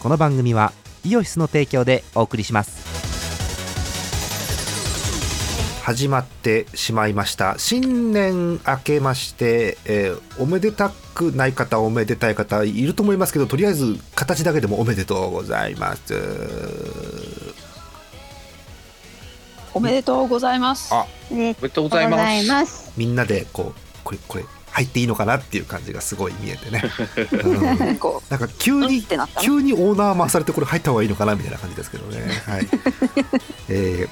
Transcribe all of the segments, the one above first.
この番組はイオシスの提供でお送りします。始まってしまいました。新年明けまして、えーおめでたくない方おめでたい方いると思いますけどとりあえず形だけでもおめでとうございます。おめでとうございます。おめでとうございます。みんなでこうこれこれ入っていいのかなっていう感じがすごい見えてね、うん。こなんか急う、うんにってなったな。急にオーナー回されてこれ入った方がいいのかなみたいな感じですけどね。はい。えー、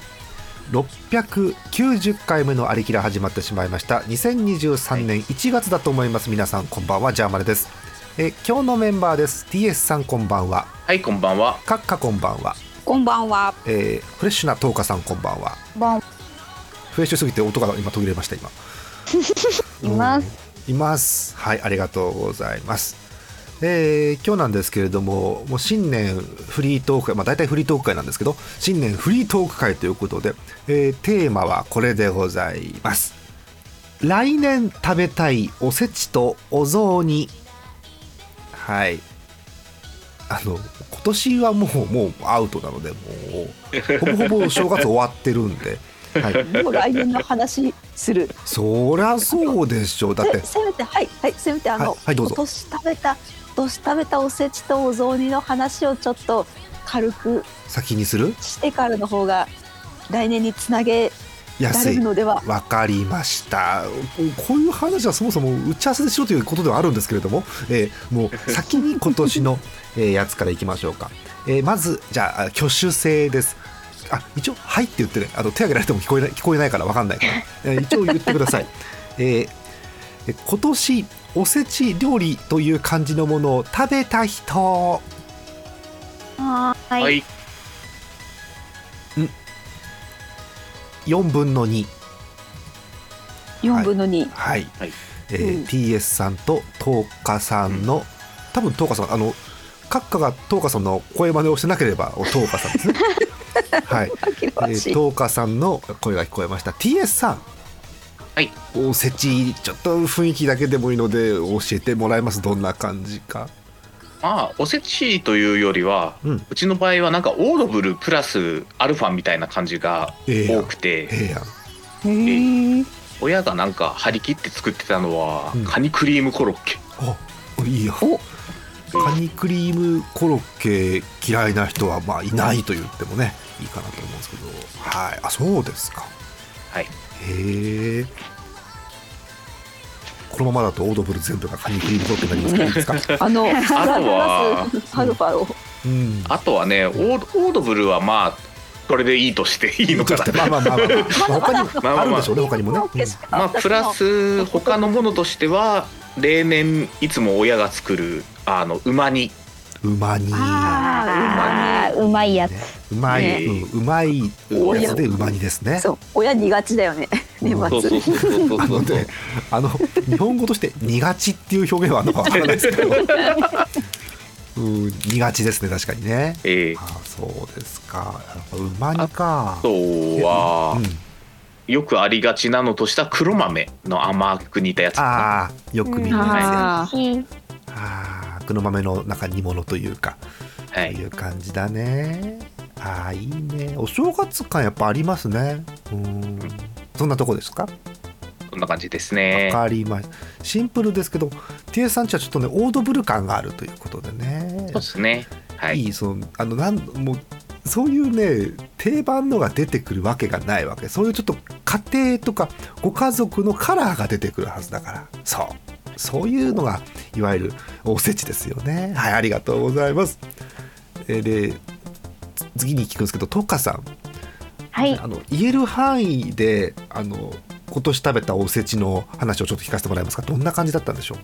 690回目のありきら始まってしまいました。2023年1月だと思います。皆さんこんばんは。ジャーマネです、えー今日のメンバーです。TS さんこんばんは。はいこんばんは。カッカこんばんは、こんばんは。えーフレッシュなトーカさんこんばんは。ボンフレッシュすぎて音が今途切れました今。います。います。はいありがとうございます。えー今日なんですけれどももう新年フリートーク会、まあ、大体フリートーク会なんですけど新年フリートーク会ということで、えーテーマはこれでございます。来年食べたいおせちとお雑煮。はい。あの今年はもうもうアウトなのでもうほぼほぼ正月終わってるんで、はい、もう来年の話する。そりゃそうでしょう。だって。せせめてはいはいせめてあの、はいはいどうぞ。今年食べた今年食べたおせちとお雑煮の話をちょっと軽く先にする？してからの方が来年につなげら安いれるのでは。わかりました。こういう話はそもそも打ち合わせでしろということではあるんですけれども、えーもう先に今年の、えーやつからいきましょうか、えーまずじゃあ挙手制ですあ一応「はい」って言ってねあの手挙げられても聞こえない聞こえないからわかんない。から、えー一応言ってください、えーえ今年おせち料理という感じのものを食べた人。はーい。はい。4分の2四分の二。はい、はい。えーうん。TS さんとトーカさんの、多分トーカさんあの閣下がトーカさんの声真似をしてなければおトーカさんですね はい、え紛らわし。いー、トーカさんの声が聞こえました。TS さん。はい。おせちちょっと雰囲気だけでもいいので教えてもらえます。どんな感じか。まあおせちというよりは、ううんちの場合はなんかオードブルプラスアルファみたいな感じが多くて、ええやん。へえ。親がなんか張り切って作ってたのは、うん。カニクリームコロッケ。おいいよお。カニクリームコロッケ嫌いな人はまあいないと言ってもねいいかなと思うんですけど。はい。あそうですか。はい。へえ。このままだとオードブル全部がカニクリームコロッケになりますからいいですか？あのとは。うん。あとはねオードオードブルはまあこれでいいとしていいのかな。まあまあまあまあ、まあ、他にまあまああ。るでしょうね他にもね、うん。まあプラス他のものとしては例年いつも親が作るあの馬煮うま煮あーうまいやつ。うまい、ね。うんうまいやつでうま煮ですね。そう。親苦手だよね。年末。あのね、あの日本語として「苦ち」っていう表現はあるのかわからないですけど、うん、苦ちですね確かにね。ええ。あそうですか。うま煮か。あとは、うん、よくありがちなのとした黒豆の甘く煮たやつああよく見るね。ああ黒豆の中煮物というか、はいいう感じだね。ああいいね。お正月感やっぱありますね。うん。そんなとこですか？そんな感じですわねかりました。シンプルですけど、T.S. さんちはちょっとねオードブル感があるということでね。そうですねはいいいそのあのなんもうそういうね定番のが出てくるわけがないわけそういうちょっと家庭とかご家族のカラーが出てくるはずだからそうそういうのがいわゆるおせちですよね。はいありがとうございます。えーでつ次に聞くんですけどトカさん。はい。あの言える範囲であの今年食べたおせちの話をちょっと聞かせてもらえますか？どんな感じだったんでしょう？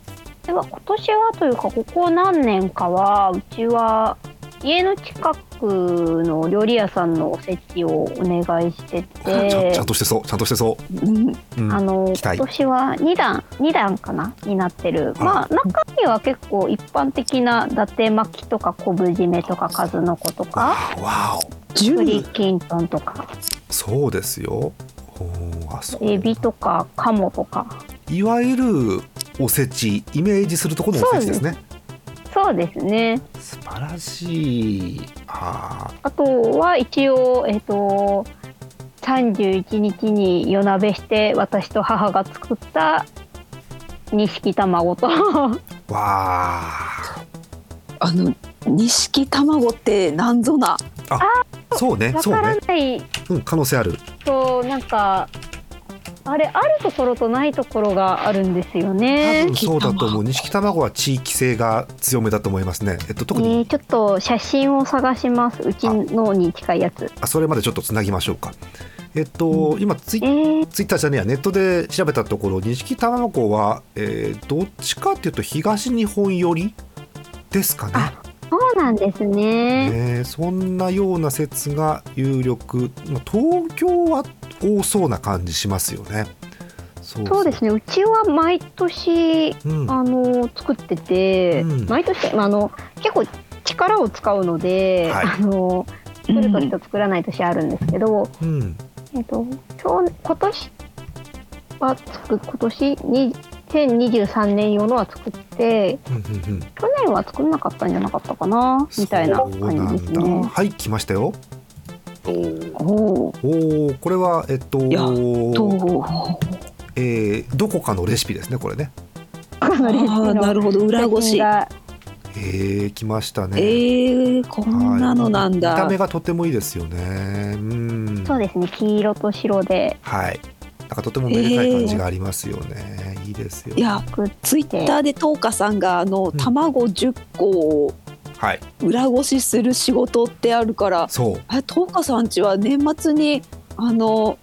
では今年はというかここ何年かはうちは家の近くの料理屋さんのおせちをお願いして ちゃんてちゃんとしてそう。ちゃんとしてそう、うん。うん。あの今年は2段2段かなになってる、まあ中身は結構一般的な伊達巻きとか昆布締めとか数の子とか。あわ十。栗きんとんとか。おそうですよ。エビとかカモとか。いわゆるおせちイメージするところのおせちですねそそうですね。素晴らしい。ああとは一応、えっ、と、31日に夜鍋して私と母が作った錦卵と。ーわああの錦卵ってなんぞな。そうねわからそうねない。うん可能性ある。となんかあれあるところとないところがあるんですよ多ね分。そうだと思う。錦卵は地域性が強めだと思いますね。えっと特に、えーちょっと写真を探します。うちのに近いやつ。あそれまでちょっとつなぎましょうか。えっと、今ツイえー、ツイッターじゃねえやネットで調べたところ錦卵は、えーどっちかっていうと東日本寄りですかね。あそうなんですね。ねそんなような説が有力。まあ東京は多そうな感じしますよね。そうですね。うちは毎年うん。あの作ってて、うん。毎年、まあ、あの結構力を使うので、はい。あの作る年と作らない年あるんですけど、うん。えっと去年今年は作今年2023年用のは作ってうんうんうん。去年は作んなかったんじゃなかったかな？みたいなそう感じですね。はい来ましたよ。おー。おおこれはえっとえーどこかのレシピですねこれね。あーなるほど。裏ごし。が。えー、来ましたね。えー、こんなのなんはい。見ただ目がとてもいいですよね。うん。そうですね。黄色と白で。はいなんかとてもめでたい感じがありますよね、いいですよいや作ってツイッターでトーカさんがあのん。卵10個をはい。裏ごしする仕事ってあるからそう。あトーカさんちは年末にあの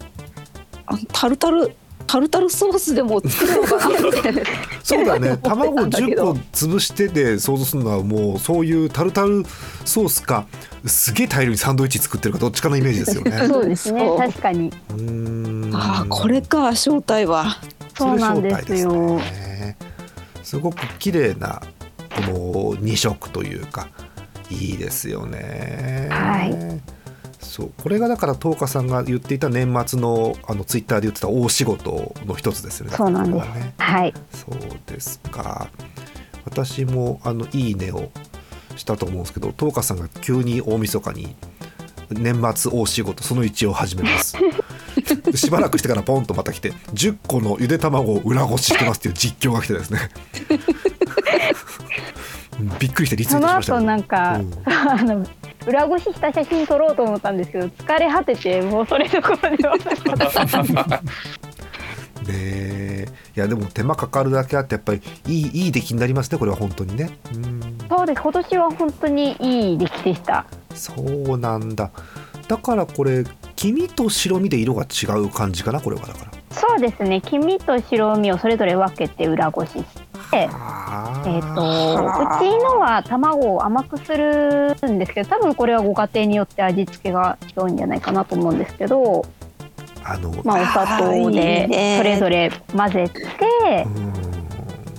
あのタルタルタルタルソースでも作るのかなって。そうだね。卵思ってたんだけ10ど個潰してで想像するのはもうそういうタルタルソースかすげえ大量にサンドイッチ作ってるかどっちかのイメージですよね。そうですね確かに。うーん。ああこれか正体は。そうなんですよ体ですね。すごく綺麗なこの2色というかいいですよね。はいそう。これがだから東花さんが言っていた年末のあのツイッターで言ってた大仕事の一つですよね。そうなんです。ね。はい。そうですか。私もあのいいねをしたと思うんですけど東花さんが急に大晦日に年末大仕事その1を始めます。しばらくしてからポンとまた来て10個のゆで卵を裏ごししてますっていう実況が来てですね。うんびっくりしてリツイそのートしました後なんか、うん。あの裏ごしした写真撮ろうと思ったんですけど疲れ果ててもうそれどころではなかったいやでも手間かかるだけあってやっぱりいいいい出来になりますねこれは本当にね。うん。そうです。今年は本当にいい出来でした。そうなんだ。だからこれ黄身と白身で色が違う感じかなこれはだから。そうですね。黄身と白身をそれぞれ分けて裏ごししえー、とうちのは卵を甘くするんですけど多分これはご家庭によって味付けが違うんじゃないかなと思うんですけど、あのまあ、お砂糖でね。それぞれ混ぜてうん。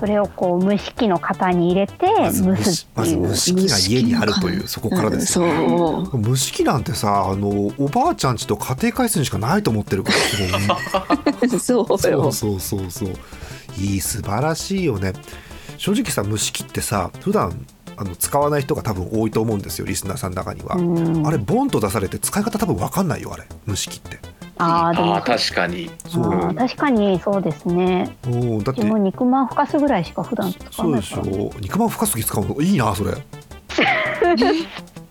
それをこう蒸し器の型に入れて蒸すっていう蒸し器が家にあるというそこからですよ、うんそう。蒸し器なんてさあのおばあちゃんちと家庭回数にしかないと思ってるからすごい そうそようそうそうそういい素晴らしいよね。正直さ蒸し器ってさ普段あの使わない人が多分多いと思うんですよリスナーさんの中には、うん。あれボンと出されて使い方多分分かんないよあれ蒸し器って。あーでも。あー確かに。そう。確かにそうですね。うんだって。も肉まんふかすぐらいしか普段使わそうでしょ。肉まんふかす時使うのいいなそれ。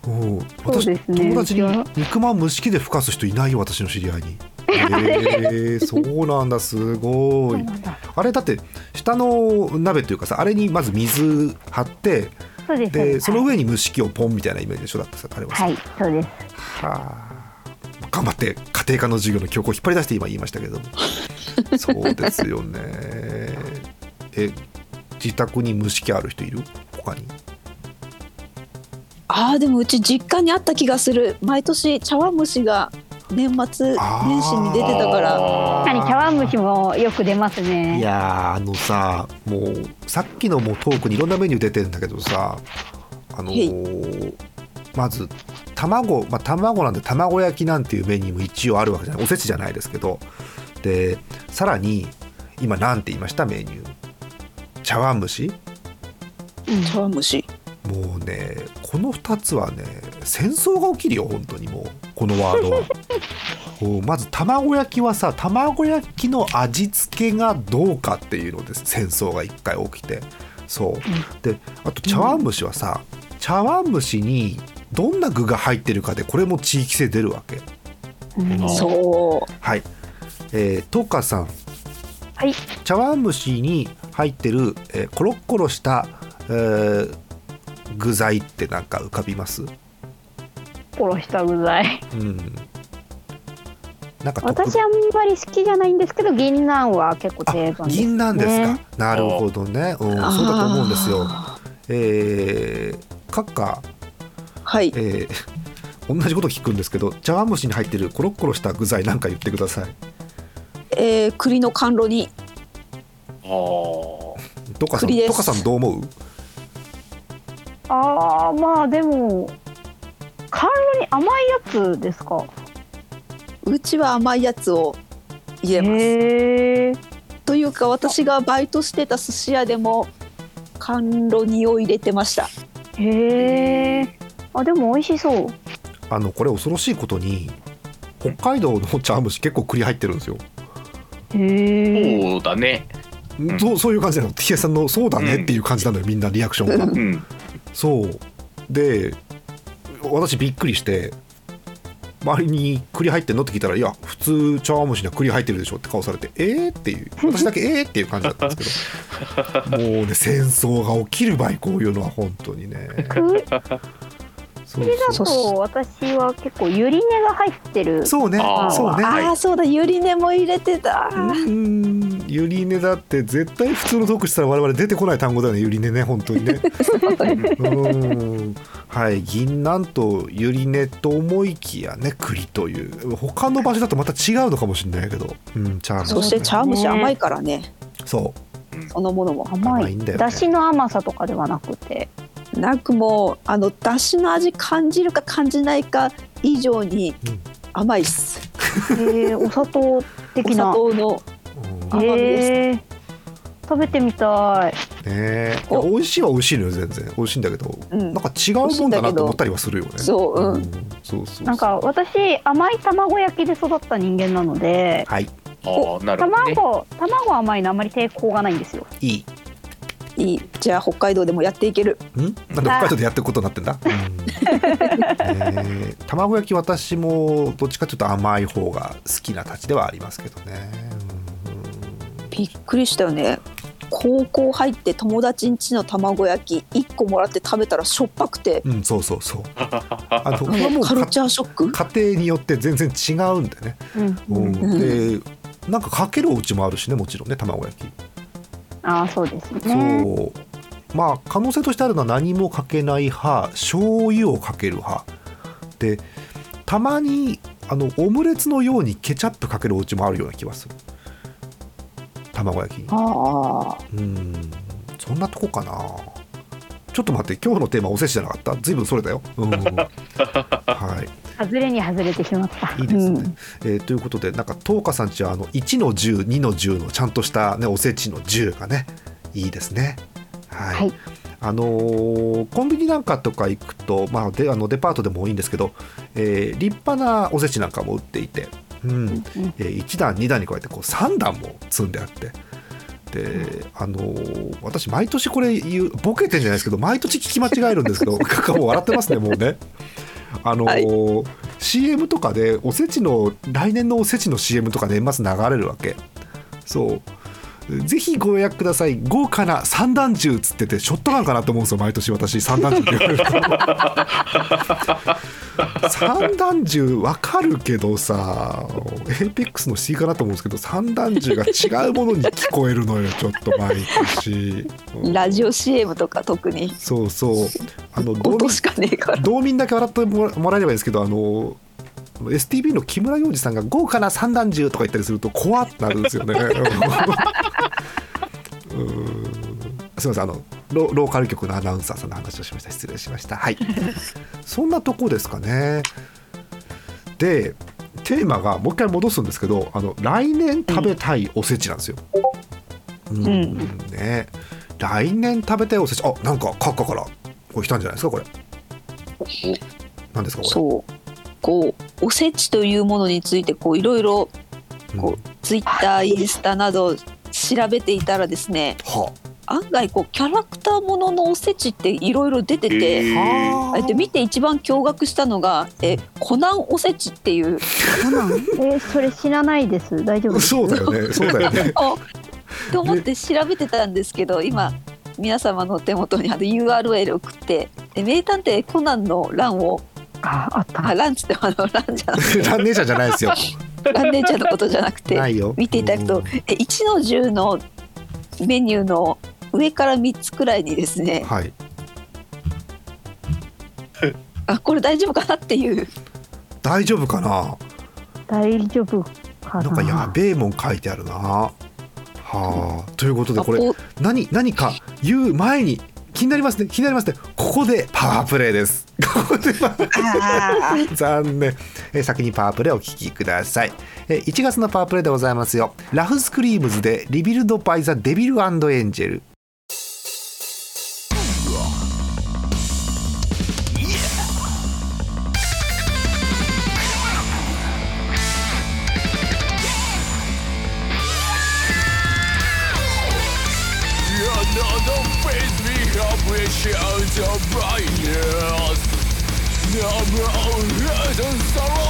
うんそう私、ですね。友達に肉まん蒸し器でふかす人いないよ私の知り合いにえー、そうなんだすごい。あれだって下の鍋というかさあれにまず水張ってそうでそのはい上に蒸し器をポンみたいなイメージでしょだってさあれは。さ、はいそうです。はあ。頑張って家庭科の授業の教科を引っ張り出して今言いましたけれども。そうですよね。え自宅に蒸し器ある人いる？他に。あーでもうち実家にあった気がする。毎年茶碗蒸しが年末年始に出てたから。確かに茶碗蒸しもよく出ますね。いやーあのさもうさっきのもうトークにいろんなメニュー出てんだけどさあのーまず卵まあ卵なんで卵焼きなんていうメニューも一応あるわけじゃない。おせちじゃないですけど。でさらに今なんて言いました？メニュー。茶碗蒸し？茶碗蒸しもうねこの2つはね戦争が起きるよ本当にもう。このワードは。まず卵焼きはさ卵焼きの味付けがどうかっていうので戦争が1回起きて。そう。であと茶碗蒸しはさ、茶碗蒸しにどんな具が入ってるかでこれも地域性出るわけ。うんそはい。えー、トカさん。はい。茶碗蒸しに入ってる、えーコロッコロした、えー具材ってなんか浮かびます？殺した具材。うん。なんか特私あんまり好きじゃないんですけど銀杏は結構あ定番です、ね、銀なんですか、なるほどね、うん、そううだと思うんですよ。あえー、カッカ、ーはい。えー同じこと聞くんですけど茶碗蒸しに入ってるコロッコロした具材なんか言ってください。えー、栗の甘露煮。あー。トカさん栗です。トカさんどう思う？ああまあでも甘露に甘いやつですか？うちは甘いやつを入れます。へえというか私がバイトしてた寿司屋でも甘露煮を入れてました。へえあでも美味しそう。あのこれ恐ろしいことに北海道の茶碗蒸し結構栗入ってるんですよ。へえそうだね。んそうそういう感じなの。T さんの「そうだね」っていう感じなのよみんなリアクションが。うんそう。で私びっくりして周りに栗入ってんの？って聞いたら「いや普通茶碗蒸しには栗入ってるでしょ」って顔されて「えー?」っていう。私だけ「えー?」っていう感じだったんですけど。もうね戦争が起きる場合こういうのは本当にね。栗そうだと私は結構ゆり根が入ってる。そうね。そうね。ああそうだゆり根も入れてた。うん。ゆり根だって絶対普通のトークしたら我々出てこない単語だよねゆり根ね本当にね。うん。はい銀杏とゆり根と思いきやね栗という。他の場所だとまた違うのかもしれないけど。うんチャームそして茶碗蒸し甘いからね。そう。そのものも甘い。甘いんだよね。だしの甘さとかではなくてなくもあのだしの味感じるか感じないか以上にうん甘いっす。へえお砂糖お的な。砂糖のうん。甘みです。へえ食べてみたい。ねいや美味しいは美味しいのよ全然。美味しいんだけどうん。なんか違うもんだなと思ったりはするよね。そううん。そうそうなんか私甘い卵焼きで育った人間なのではい。ああなるほどね。卵卵甘いのあんまり抵抗がないんですよ。いいいいじゃあ北海道でもやっていける。ん？なんで北海道でやってることになってんだ、うん。ね え卵焼き私もどっちかというと甘い方が好きなたちではありますけどね、びっくりしたよね。高校入って友達ん家の卵焼き1個もらって食べたらしょっぱくて。うん、うん、そうそうそう。あのあこれはもうのカルチャーショック？家庭によって全然違うんでね、うん。うん。うん。でなんかかけるお家もあるしねもちろんね卵焼き、ああそうですね。そう。まあ可能性としてあるのは何もかけない派醤油をかける派。でたまにあのオムレツのようにケチャップかけるお家もあるような気がする。卵焼きに。ああうん。そんなとこかな。ちょっと待って今日のテーマおせちじゃなかった？随分それだよ、うん、はい外れに外れてしまった。いいですね、うん。えーということでなんか東花さんちはあの1の10、2の10のちゃんとした、ね、おせちの10がねいいですね。はい、はい。あのーコンビニなんかとか行くと、まあ、であのデパートでもいいんですけど、えー立派なおせちなんかも売っていて、うん。うんえー1段2段に加えてこう3段も積んであって。であのー私毎年これ言うボケてんじゃないですけど毎年聞き間違えるんですけど 笑ってますねもうねあのー CM とかでおせちの来年のおせちの CM とか年末流れるわけ。そうぜひご予約ください。豪華な三段重っつっててショットガンかなと思うんですよ毎年私。三段重って言われると三段重わかるけどさエーペックスの C かなと思うんですけど三段重が違うものに聞こえるのよちょっと毎年。うん。ラジオ CM とか特に。そうそう。あの道民 音しかねえから。道民だけ笑ってもらもらえればいいんですけどあの STB の木村洋二さんが豪華な三段重とか言ったりすると怖ってなるんですよね。すみませんあのロローカル局のアナウンサーさんの話をしました。失礼しました。はい。そんなとこですかね。でテーマがもう一回戻すんですけどあの来年食べたいおせちなんですよ、うんんね。来年食べたいおせち。あなんかカッカからこれ来たんじゃないですかこれ。何ですかこれ。そうこうおせちというものについてこういろいろこうツイッターインスタなど調べていたらですねは案外こうキャラクターもののおせちっていろいろ出てて、へー。えで見て一番驚愕したのがえコナンおせちっていう。コナン？えーそれ知らないです。大丈夫そうだよね。そうだよね。あと思って調べてたんですけど今皆様のお手元にあの URL 送ってで名探偵コナンの欄をああった。あ欄つってあの欄じゃなくて ランネーシャじゃないですよ。蘭姉ちゃんのことじゃなくてないよ。見ていただくとえ1の10のメニューの上から3つくらいにですねはい。あこれ大丈夫かなっていう。大丈夫かな？大丈夫かな？なんかやべえもん書いてあるな。はあ。ということでこれ何何か言う前に気になりますね。気になりますね。ここでパワープレイです。ここでパワーあー。残念。えー先にパワープレイをお聞きください。えー1月のパワープレイでございますよ。ラフスクリームズでリビルドバイザデビルエンジェル Patient your brightness Never own hidden sorrow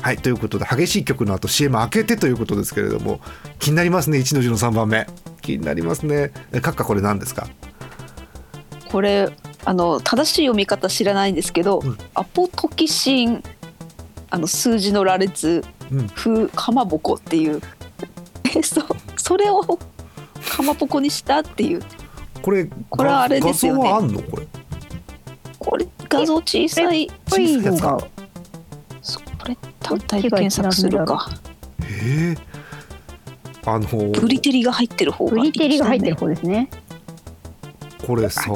はいということで激しい曲の後 CM 開けてということですけれども気になりますね1の字の3番目。気になりますね。え閣下これ何ですか？これあの正しい読み方知らないんですけど、うん。アポトキシンあの数字の羅列うん。風かまぼこっていうえそそれをかまぼこにしたっていう。これこれはあれですよね。画像はあんの？これ。これ画像小さいこれいい方がそこれ単体で検索するかええあのブリテリが入ってる方がブリテリが入ってる方ですね。これさ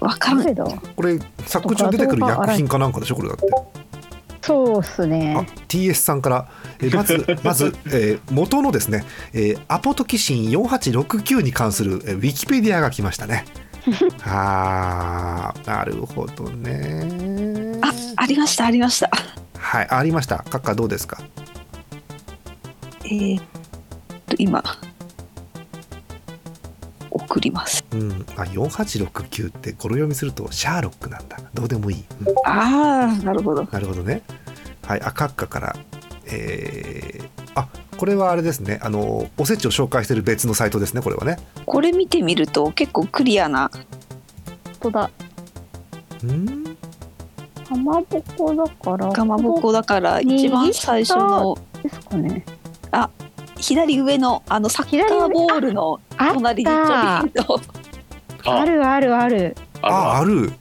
わかんない。だ。これ作中出てくる薬品かなんかでしょこれだって。そうっすあね。TS さんから、えーまず まず、えー元のですね、えーアポトキシン4869に関する、えーウィキペディアが来ましたね。あーなるほどね。あありましたありましたはい。ありました。閣下どうですか？えーっと今。送ります。うん。あ4869って語呂読みするとシャーロックなんだ。どうでもいい、うん。ああなるほど。なるほどね。はい。あ閣下からえーあこれはあれですね。あのおせちを紹介してる別のサイトですねこれはね。これ見てみると結構クリアな本当だ。うんかまぼこだから。かまぼこだから一番最初のですかね。左上のあのサッカーボールのあ隣にちょびっとあるあるある。ああある。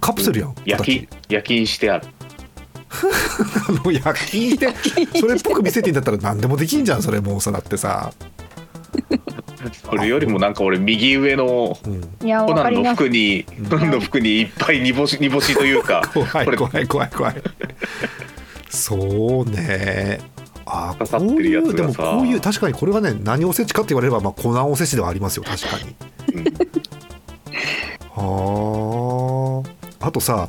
カプセルやん焼き夜勤してある。あの焼きして。それっぽく見せてんだったら何でもできんじゃんそれもうさだってさ、それよりもなんか俺右上のコナンの。服にうんコナンの服にいっぱい煮干し煮干しというか これ。怖い怖い怖い。怖いそうね。あこういうでもこういう確かにこれはね何おせちかって言われればまあ粉おせちではありますよ確かに。うん。は ああとさ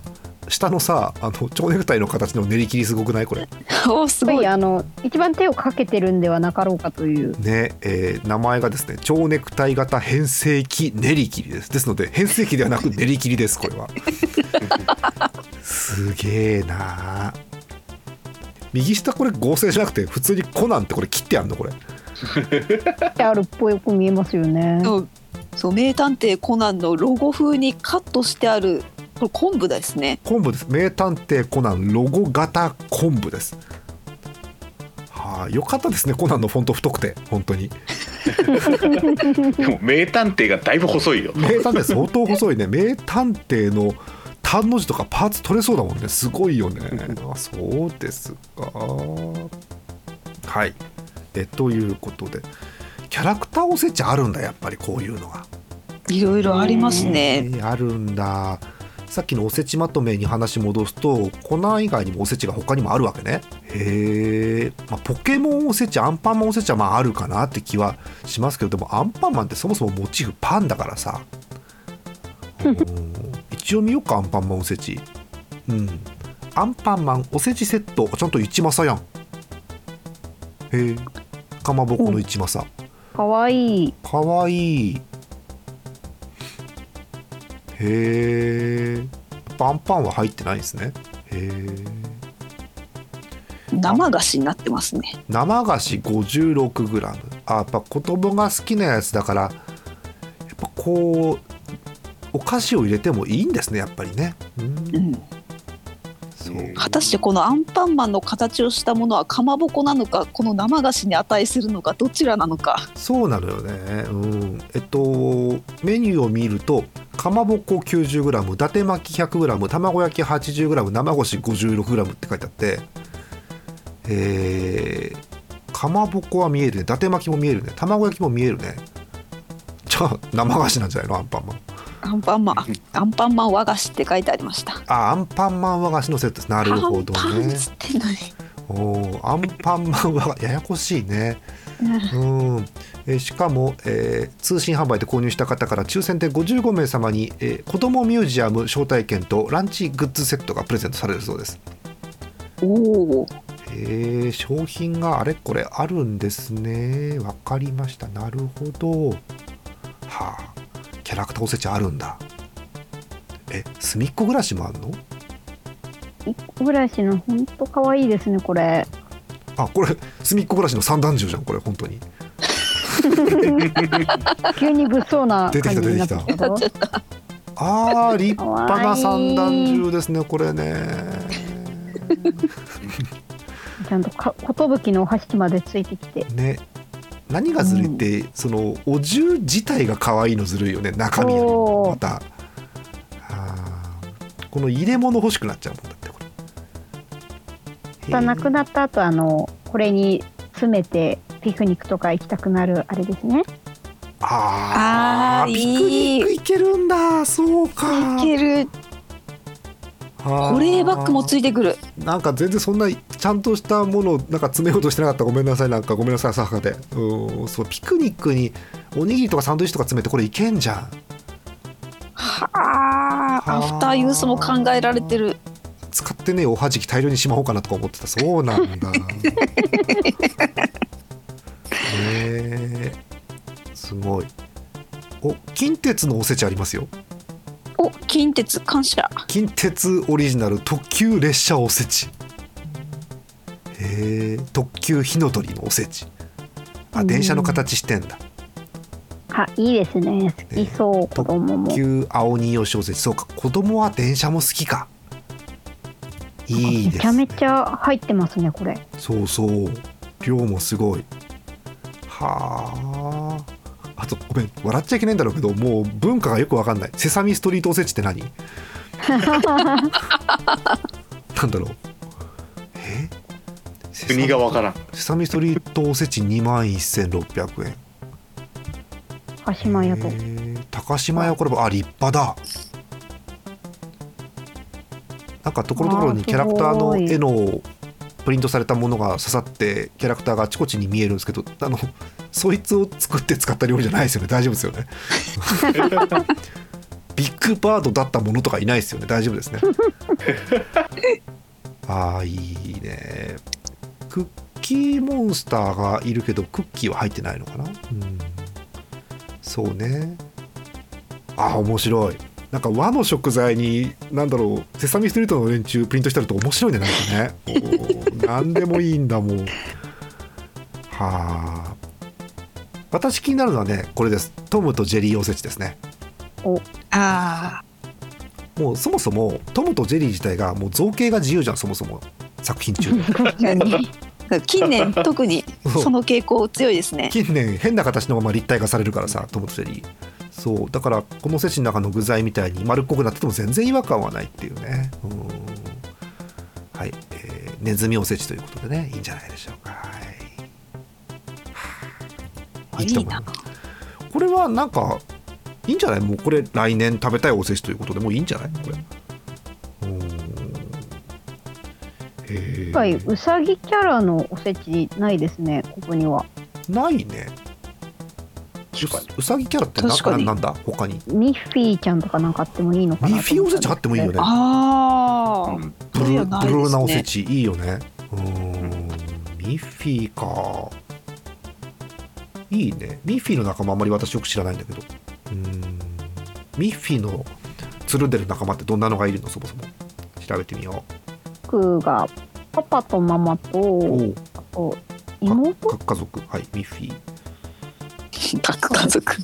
下のさあの蝶ネクタイの形の練り切りすごくない？これ。おーすごい。あの一番手をかけてるんではなかろうかという。ねえー名前がですね蝶ネクタイ型変成器練り切りです。ですので変成器ではなく練り切りですこれは。すげえな。右下これ合成じゃなくて普通にコナンってこれ切ってあんのこれ。あるっぽく見えますよね。そう。そう名探偵コナンのロゴ風にカットしてあるこれ昆布ですね。昆布です。名探偵コナンロゴ型昆布です。はあよかったですねコナンのフォント太くて本当に。でも名探偵がだいぶ細いよ。名探偵相当細いね。名探偵の単の字とかパーツ取れそうだもんね。すごいよね。あそうですか。はい。えということで。キャラクターおせちあるんだやっぱりこういうのが。いろいろありますえねーあるんださっきのおせちまとめに話戻すとコナン以外にもおせちが他にもあるわけね。へえ、まあ、ポケモンおせちアンパンマンおせちはまああるかなって気はしますけどでもアンパンマンってそもそもモチーフパンだからさ。うん。一応見ようかアンパンマンおせち。うん。アンパンマンおせちセット。ちゃんと一政やん。へえかまぼこの一政かわいい。かわいいへえパンパンは入ってないんですね。へえ生菓子になってますね。生菓子 56g あやっぱ子供が好きなやつだからやっぱこうお菓子を入れてもいいんですねやっぱりね。うん。うん。そう。果たしてこのアンパンマンの形をしたものはかまぼこなのかこの生菓子に値するのかどちらなのか。そうなのよね。うん。えっとメニューを見るとかまぼこ 90g 伊達巻き 100g 卵焼き 80g 生干し 56g って書いてあってえー、かまぼこは見えるね。伊達巻きも見えるね。卵焼きも見えるね。じゃあ生菓子なんじゃないの？アンパンマン。アンパンマンアンパンマン和菓子って書いてありました。あアンパンマン和菓子のセットです。なるほどね。おーアンパンマンはややこしいねうん。えーしかも、えー通信販売で購入した方から抽選で55名様に、えー子どもミュージアム招待券とランチグッズセットがプレゼントされるそうです。おおえー商品があれこれあるんですね。わかりました。なるほど。はあ。キャラクターおせちあるんだ。えすみっこ暮らしもあんの？一個暮らしの本当可愛いですねこれ。あこれすみっこ暮らしの三段銃じゃんこれ本当に。急に物騒な出てきた感じになってきたぞ。あー立派な三段銃ですねこれね。ちゃんとか寿のお箸までついてきて。ね。何がずるいって、そのお重自体が可愛いのずるいよね中身よりまた。この入れ物欲しくなっちゃうもんだってこたなくなった後あのこれに詰めてピクニックとか行きたくなるあれですね。あーあーピクニック行けるんだ。そうか。いける。保冷バッグもついてくる。なんか全然そんなちゃんとしたものをなんか詰めようとしてなかった。ごめんなさいなんか。ごめんなさい浅はかで。うんそうピクニックにおにぎりとかサンドイッチとか詰めてこれいけんじゃん。はあアフターユースも考えられてる使ってねえおはじき大量にしまおうかなとか思ってた。そうなんだ。ねえすごい。お近鉄のおせちありますよ。お近鉄感謝。近鉄オリジナル特急列車おせち。へえ特急火の鳥のおせち。あ電車の形してんだ。あいいですね。好きそう子供も。特。急青によしおせち。そうか子供は電車も好きかいいです。めちゃめちゃ入ってますねこれ。そうそう。量もすごい。はあ。あとごめん笑っちゃいけないんだろうけどもう文化がよくわかんない。セサミストリートおせちって何？なんだろう。え？セサミ国がわからん。セサミストリートおせち2万1600円。鹿島屋と高島屋これあ立派だなんかところどころにキャラクターの絵のプリントされたものが刺さってキャラクターがあちこちに見えるんですけどあのそいつを作って使った料理じゃないですよね。大丈夫ですよね。ビッグバードだったものとかいないですよね。大丈夫ですね。ああいいね。クッキーモンスターがいるけどクッキーは入ってないのかな？うん。そうね。あー面白いなんか和の食材に何だろうセサミストリートの連中プリントしてると面白いねなんかね。何でもいいんだもん。はあ。私気になるのはねこれです。トムとジェリーおせちですね。あもうそもそもトムとジェリー自体がもう造形が自由じゃんそもそも。作品中あ 近年 特にその傾向強いですね。近年変な形のまま立体化されるからさトムとジェリーそう。だからこのおせちの中の具材みたいに丸っこくなってても全然違和感はないっていうね。うん。はい、えーネズミおせちということでねいいんじゃないでしょうか。はい。いこれはなんかいいんじゃない？もうこれ来年食べたいおせちということでもういいんじゃない？これ。今回ーうさぎキャラのおせちないですねここには。ないねううさぎキャラってな確かにななんだ？他に。ミッフィーちゃんとかなんかあってもいいのかなミッフィーおせちあってもいいよね。ああ、うんブルブルーなおせちいいよね。うーん。ミッフィーか。いいね。ミッフィーの仲間あんまり私よく知らないんだけど。うーん。ミッフィーのつるんでる仲間ってどんなのがいるの？そもそも。調べてみよ僕がパパとママとあと妹？か家族。はいミッフィー各家族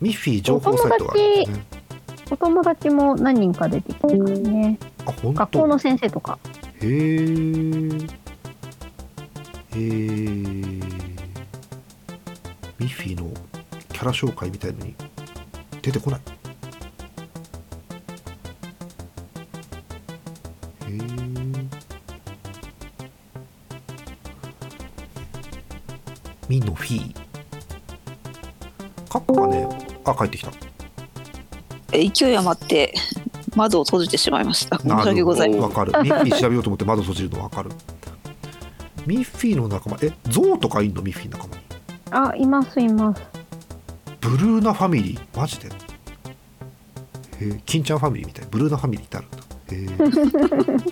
ミッフィー情報サイトがあるね。お友達も何人か出てきてますね。学校の先生とか。へー。へー。ミッフィーのキャラ紹介みたいのに出てこない？へー。ミノフィーあ帰ってきた。え勢い余って窓を閉じてしまいました。申し訳ございません。わかる。ミッフィー調べようと思って窓閉じるのわかる。ミッフィーの仲間えゾウとかいんの？ミッフィー仲間に。あいますいます。ブルーナファミリー？マジで？えー、金ちゃんファミリーみたい。ブルーナファミリーってあるんだ。え。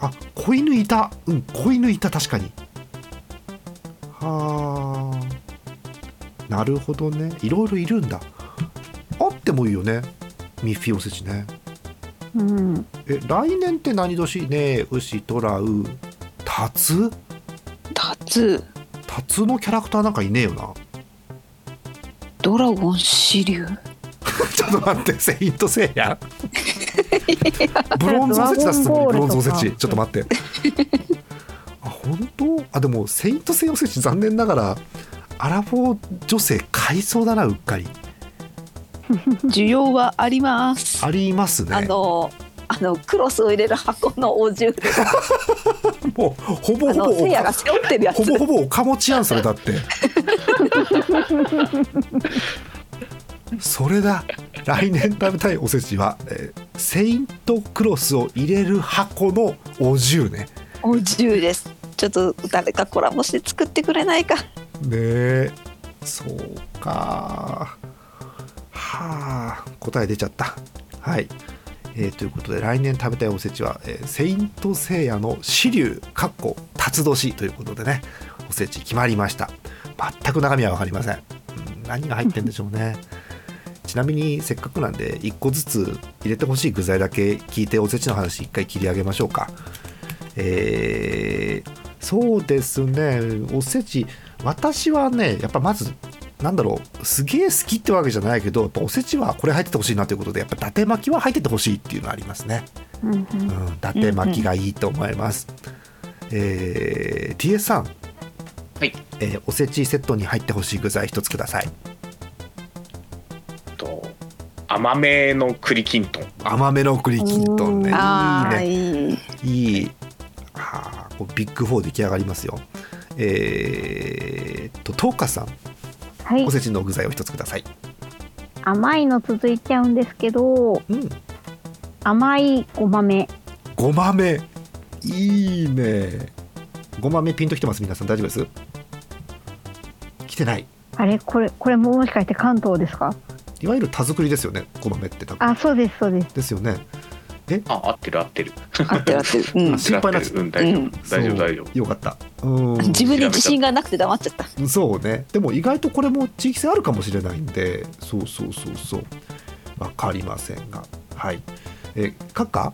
ー、あ子犬いた。うん子犬いた確かに。はあ。なるほどね。いろいろいるんだ。あってもいいよね。ミッフィーおせちね。うん。え来年って何年ねえ牛トラウタツ？タツ。タツのキャラクターなんかいねえよな。ドラゴン支流？ちょっと待って、セイントセイヤ？ブロンズおせち出すつもり、ブロンズおせち。ちょっと待って。あ、本当？あ、でも、セイントセイヤおせち残念ながら、アラフォー女性買いそうだな、うっかり。需要はありますありますあね。のあのクロスを入れる箱のお重で もう、ほぼあほぼのせいやが背負ってるやつほぼほぼおかもちやん、それだって。それだ。来年食べたいおせちは、えーセイントクロスを入れる箱のお重ね。お重ですちょっと誰かコラボして作ってくれないかねえそうかはあ答え出ちゃった。はい、えーということで来年食べたいおせちは、えーセイントセイヤの支流かっこ辰年ということでねおせち決まりました。全く中身は分かりません、うん何が入ってんでしょうね。ちなみにせっかくなんで1個ずつ入れてほしい具材だけ聞いておせちの話1回切り上げましょうか。えーそうですね。おせち私はねやっぱまずなんだろうすげえ好きってわけじゃないけどやっぱおせちはこれ入っててほしいなということでやっぱ伊達巻きは入っててほしいっていうのはありますね。うんうん。うん伊達巻きがいいと思います、えー TS さん。はい。えーおせちセットに入ってほしい具材一つください。と甘めの栗きんとん。甘めの栗きんとんね。いいね。いい。いい。あーこうビッグ4出来上がりますよ。えー、っとトーカさんはい。おせちの具材を一つください。甘いの続いちゃうんですけどうん。甘いごまめごまめいいね。ごまめピンときてます？皆さん。大丈夫です？来てない。あれ？これこれももしかして関東ですか？いわゆる田作りですよね。ごまめって多分。あそうですそうです。ですよね。あ合ってる合ってる。合ってる合ってる、うん。あ、心配な合ってる。うん大丈夫、うん。大丈夫大丈夫。そう。よかったうん。自分に自信がなくて黙っちゃった。そうね。でも意外とこれも地域性あるかもしれないんでそうそうそうそう。わかりませんが。はい。えカッカ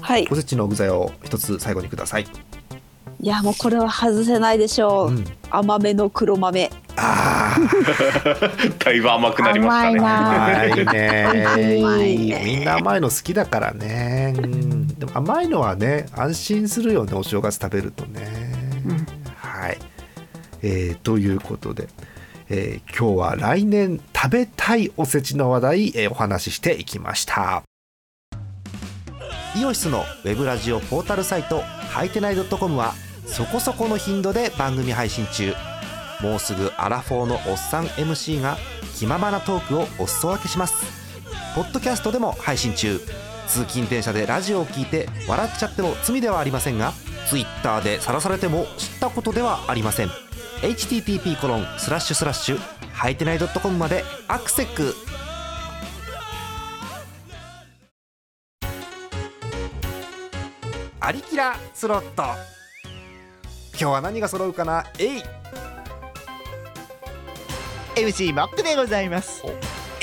はい。おせちの具材を一つ最後にください。いやもうこれは外せないでしょう、うん。甘めの黒豆。あ だいぶ甘くなりましたね。甘いなあ甘いね。甘いねみんな甘いの好きだからね、うん、でも甘いのはね安心するよねお正月食べるとね、うんはい、えーということで、えー今日は来年食べたいおせちの話題、えーお話ししていきました。イオシスのウェブラジオポータルサイトはいてない .com はそこそこの頻度で番組配信中。もうすぐアラフォーのおっさん MC が気ままなトークをお裾分けします。ポッドキャストでも配信中。通勤電車でラジオを聞いて笑っちゃっても罪ではありませんが Twitter で晒されても知ったことではありません。http コロンスラッシュスラッシュはいてない .com までアクセックアリキラスロット。今日は何が揃うかな？えい MC モックでございます。お。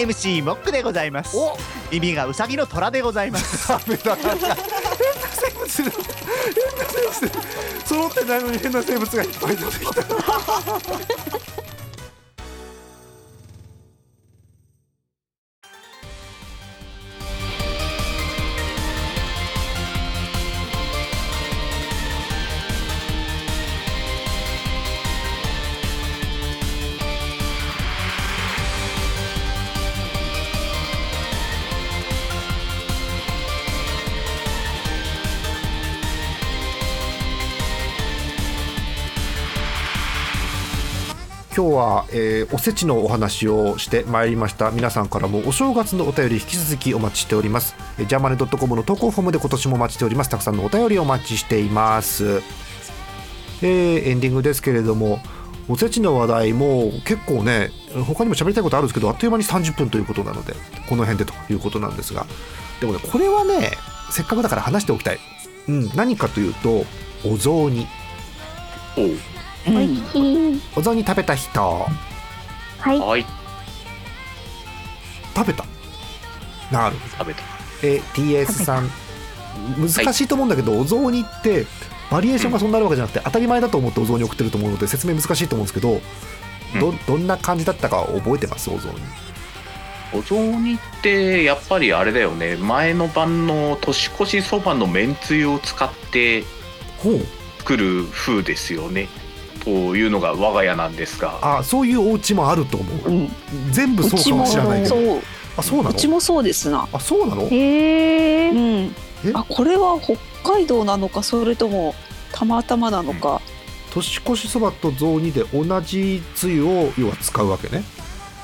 MC モックでございます。お。耳がウサギの虎でございます なんか変な生物変な生物揃ってないのに変な生物がいっぱい出てきた。今日は、えーおせちのお話をしてまいりました。皆さんからもお正月のお便り引き続きお待ちしております。えージャーマネドットコムの投稿フォームで今年もお待ちしております。たくさんのお便りをお待ちしています。えーエンディングですけれどもおせちの話題も結構ね他にも喋りたいことあるんですけどあっという間に30分ということなのでこの辺でということなんですが。でもねこれはねせっかくだから話しておきたい、うん、何かというとお雑煮。おううん。美味しい。お雑煮食べた人。はい。はい。食べた。なる。食べた。え TS さん。難しいと思うんだけど、お雑煮ってバリエーションがそんなあるわけじゃなくて、当たり前だと思ってお雑煮送ってると思うので説明難しいと思うんですけど、どどんな感じだったか覚えてます？お雑煮。お雑煮ってやっぱりあれだよね。前の晩の年越しそばのめんつゆを使ってほう。作る風ですよね。というのが我が家なんですが。あそういうお家もあると思う。うん。全部そうかもしれないけど。そう。あそうなの？うちもそうですな。あそうなの？へえ？うん。えあこれは北海道なのかそれともたまたまなのか、年越しそばと雑煮で同じつゆを要は使うわけね。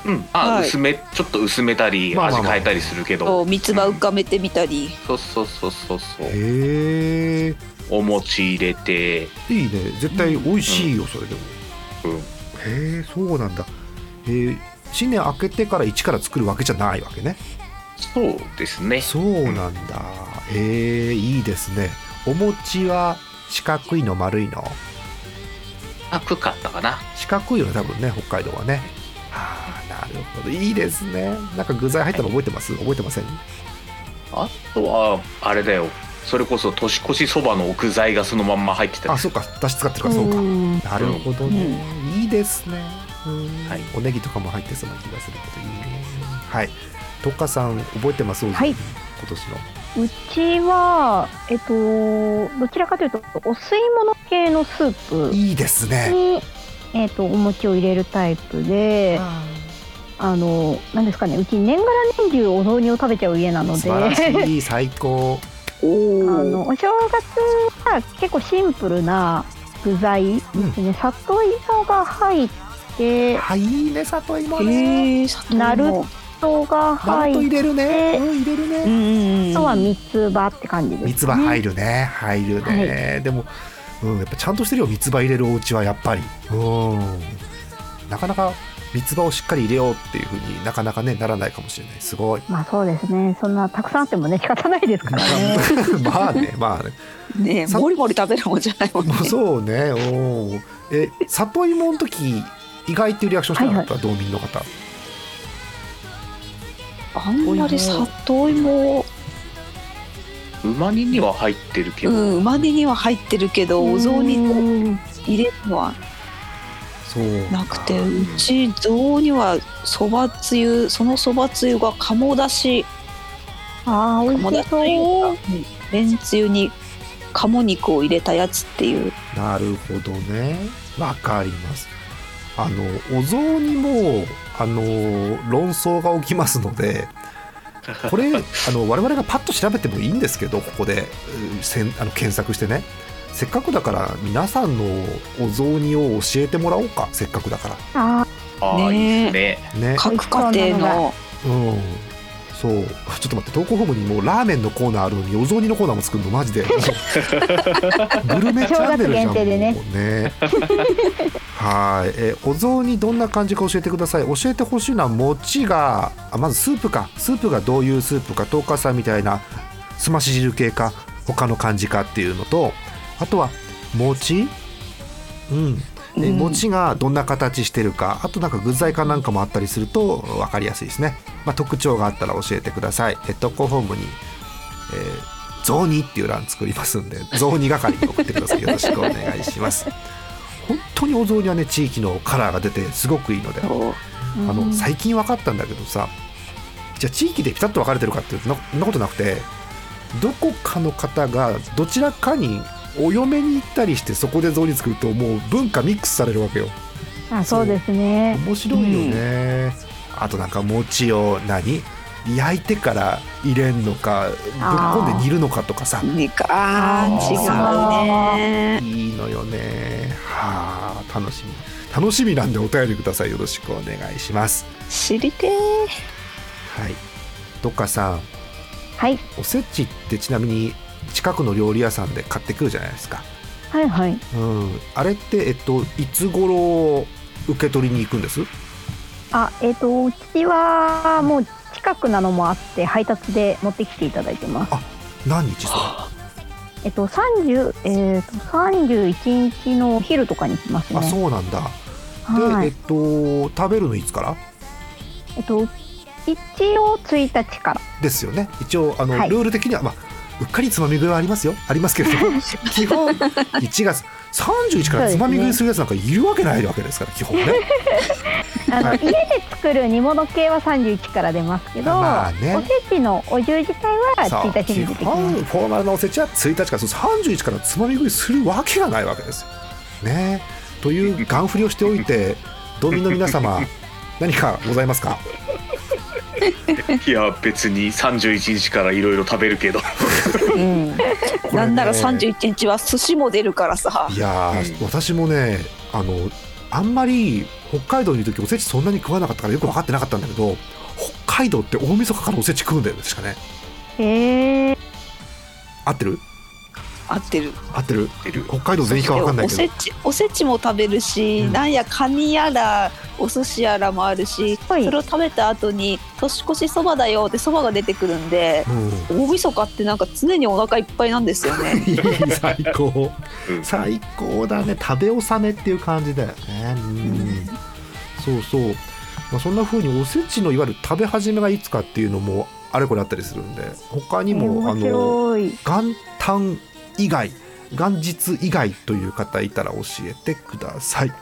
うん。あ、はい。薄めちょっと薄めたりまあまあまあ味変えたりするけど、そう三つ葉浮かめてみたり、そうそうそうそうそう。へえお餅入れて。いいね。絶対美味しいよそれでも、うん。へえそうなんだ。えー新年明けてから一から作るわけじゃないわけね。そうですね。そうなんだ。へえいいですね。お餅は四角いの丸いの？赤かったかな。四角いよね多分ね北海道はね。ああなるほど。いいですね。なんか具材入ったの覚えてます？覚えてません？あとはあれだよそれこそ年越しそばの具材がそのまんま入ってた。りあそうか。だし使ってるからそうか。ん。なるほどね、いいですね、うん。はい。おネギとかも入ってそうな気がするけど。いい。ねはい。とっかさん覚えてます？はい。今年の。うちは、えっと、どちらかというと、お吸い物系のスープいいですね。に、えっと、お餅を入れるタイプで、あの、なんですかね、うち年がら年中お雑煮を食べちゃう家なので、素晴らしい。最高あの、お正月は結構シンプルな具材ですね、里芋が入って、はいいいね里芋ね。へえ里芋なる人がナルト入入って、れるね。でうん入れるね。うんうんうん。あとは三つ葉って感じです、ね。三つ葉入るね。入るね、でも、うん、やっぱちゃんとしてるよ。三つ葉入れるお家はやっぱり。うん。なかなか三つ葉をしっかり入れようっていうふうになかなかねならないかもしれない。すごい。まあそうですね。そんなたくさんあってもね仕方ないですからね。まあねまあね。ね。えさもりもり食べるもんじゃないもんね。もうそうね。おえ里芋の時意外っていうリアクションしてなかった、道民の方。あんまり里芋うま煮には入ってるけど、うん馬煮には入ってるけどお雑煮とうん。入れるのはなくてうち雑煮はそばつゆそのそばつゆが鴨だし。あ鴨だし味しそう。めんつゆに鴨肉を入れたやつっていう。なるほどね。わかります。あのお雑煮もあの論争が起きますのでこれあの我々がパッと調べてもいいんですけどここでうせんあの検索してねせっかくだから皆さんのお雑煮を教えてもらおうかせっかくだかあああ、ねえいいですね。らね。各家庭の。うん。そう。ちょっと待って投稿フォームにもうラーメンのコーナーあるのにお雑煮のコーナーも作るのマジで。グルメチャンネルじゃんもう。ね。はい。えお雑煮どんな感じか教えてください。教えてほしいのは餅があまずスープか。スープがどういうスープか東華さんみたいなすまし汁系か他の感じかっていうのとあとは餅？うん。えうん。餅がどんな形してるかあとなんか具材かなんかもあったりすると分かりやすいですね、まあ、特徴があったら教えてください。え投稿フォームに「えー、雑煮」っていう欄作りますんで 雑煮係に送ってください。よろしくお願いします。本当にお雑煮はね地域のカラーが出てすごくいいのであの最近分かったんだけどさじゃあ地域でピタッと分かれてるかっていうとなそんなことなくてどこかの方がどちらかにお嫁に行ったりしてそこで雑煮作るともう文化ミックスされるわけよ。あそうですね。面白いよね、あとなんか餅を何？焼いてから入れんのかぶっこんで煮るのかとかさ。にか。あー違うね。いいのよね。はあ楽しみ。楽しみなんでお便りください。よろしくお願いします。知りてー。はい。どっかさん。はい。おせちってちなみに近くの料理屋さんで買ってくるじゃないですか。はいはい。うん、あれって、えっと、いつ頃受け取りに行くんです？あえっ、とうちはもう近くなのもあって配達で持ってきていただいてます。何日それ？えっと30えっと31日のお昼とかに来ますね。あそうなんだ、で、えはい。っと食べるのいつから？えっと一応1日から。ですよね。一応あの、はい。ルール的にはまあうっかりつまみ食いはありますよ。ありますけれども。基本1月31からつまみ食いするやつなんかいるわけないわけですから基本ね。あの、はい。家で作る煮物系は31から出ますけど、まあね。おせちのお重自体はさあ1日に出てきます。フォーマルなおせちは1日からそう31からつまみ食いするわけがないわけですよ。ね。というガン振りをしておいて 道民の皆様何かございますか？いや別に31日からいろいろ食べるけど。うん、なんなら31日は寿司も出るからさ。いやー、私もねあのあんまり北海道にいる時おせちそんなに食わなかったからよく分かってなかったんだけど北海道って大晦日からおせち食うんだよね確かね。へえ合ってる？合ってる。合ってる。北海道全域か分かんないおけど。せちおせちも食べるし、うん。なんやカニやらお寿司やらもあるし、はい。それを食べた後に年越しそばだよってそばが出てくるんでうん。大晦日ってなんか常にお腹いっぱいなんですよね。最高。うん。最高だね。食べ納めっていう感じだよね。うん。そうそう、まあ、そんな風におせちのいわゆる食べ始めがいつかっていうのもあれこれあったりするんで他にも、あ面の元旦以外元日以外という方いたら教えてください。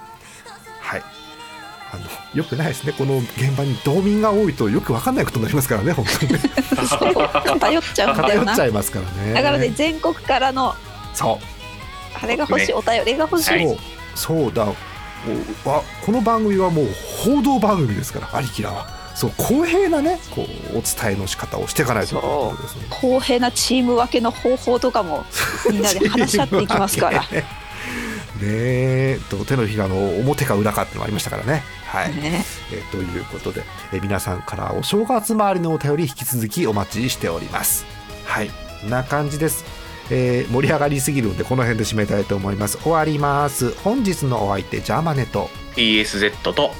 はい。あのよくないですね。この現場に道民が多いとよく分かんないことになりますからね本当にね。そう偏っちゃうんだよな。偏っちゃいますからね。だからね全国からのそう。あれが欲しい、ね。お便りが欲しい、そう。そうだ。この番組はもう報道番組ですからありきらはそう公平なねこうお伝えの仕方をしていかないといとですね。公平なチーム分けの方法とかもみんなで話し合っていきますから。ねえと手のひらの表か裏かってのもありましたからね。はい、ね、えーということで、えー皆さんからお正月周りのお便り引き続きお待ちしております。はい。な感じです、えー盛り上がりすぎるのでこの辺で締めたいと思います。終わります。本日のお相手ジャーマネと TSZ と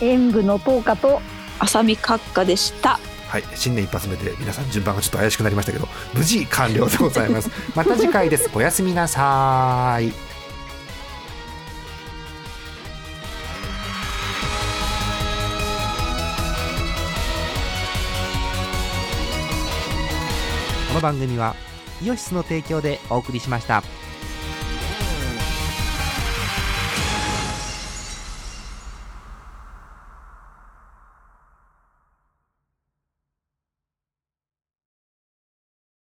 演舞の10日と浅見閣下でした。はい、新年一発目で皆さん順番がちょっと怪しくなりましたけど無事完了でございます また次回ですおやすみなさいこの番組はイオシスの提供でお送りしました。